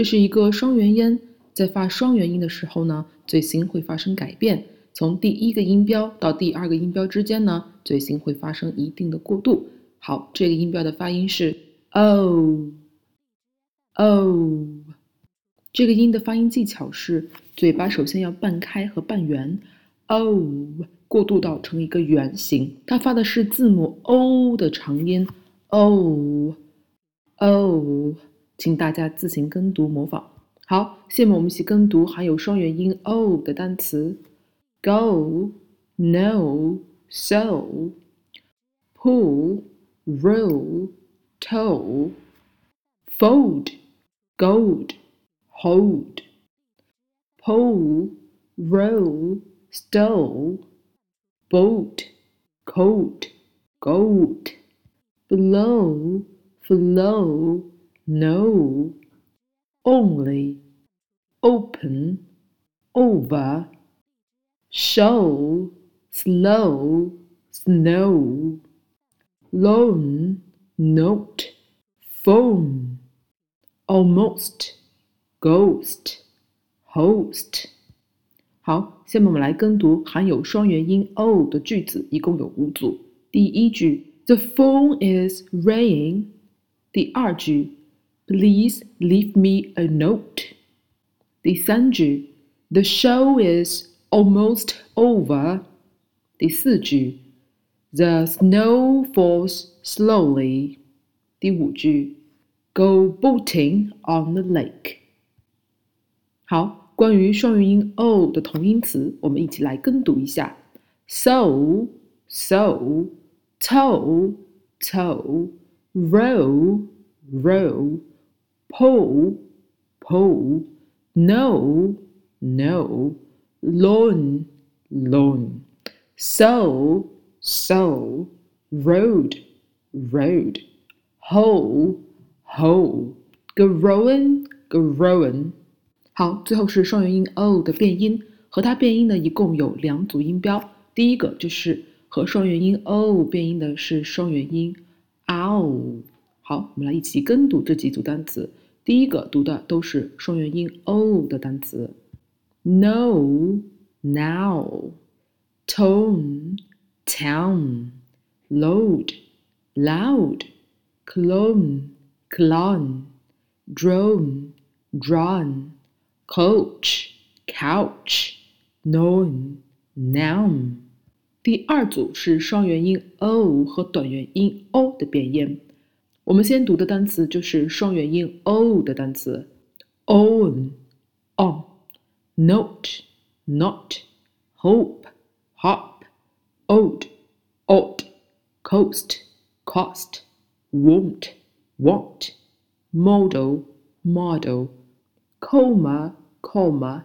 这是一个双元音，在发双元音的时候呢，嘴型会发生改变。从第一个音标到第二个音标之间呢，嘴型会发生一定的过渡。好，这个音标的发音是 o o。这个音的发音技巧是，嘴巴首先要半开和半圆，o 过渡到成一个圆形。它发的是字母 o 的长音 o o，请大家自行跟读模仿。好，下面我们一起跟读含有双元音 o 的单词。go, no, so, pull, roll, toe, fold, gold, hold, pull, roll, stole boat, coat, goat, blow, flow, no, only, open, over, show, slow, snow, loan, note, phone, almost, ghost, host。好，下面我们来跟读含有双元音 o 的句子，一共有五组。第一句，The phone is ringing。第二句 please leave me a note. 第三句，The show is almost over. 第四句，The snow falls slowly. 第五句，Go boating on the lake. 好，关于双元音 o 的同音词，我们一起来跟读一下：so, sew, toe, tow, row, row. Pole, poll, know, no, lawn, lawn, so, so, road, rode, hole, whole, growing, growing。好，最后是双元音 o 的变音，和它变音呢一共有两组音标。第一个就是和双元音 o 变音的是双元音 ow。好，我们来一起跟读这几组单词。第一个读的都是双元音 o 的单词。：no、now、tone、town、load、loud、clone、clone、drone、drone、coach、couch、known、noun。第二组是双元音 o 和短元音 o 的变音。我们先读的单词就是双元音 o 的单词，own, on。note, not, hope, hop, old, odd, coast, cost, won't, want, model, model, coma, comma,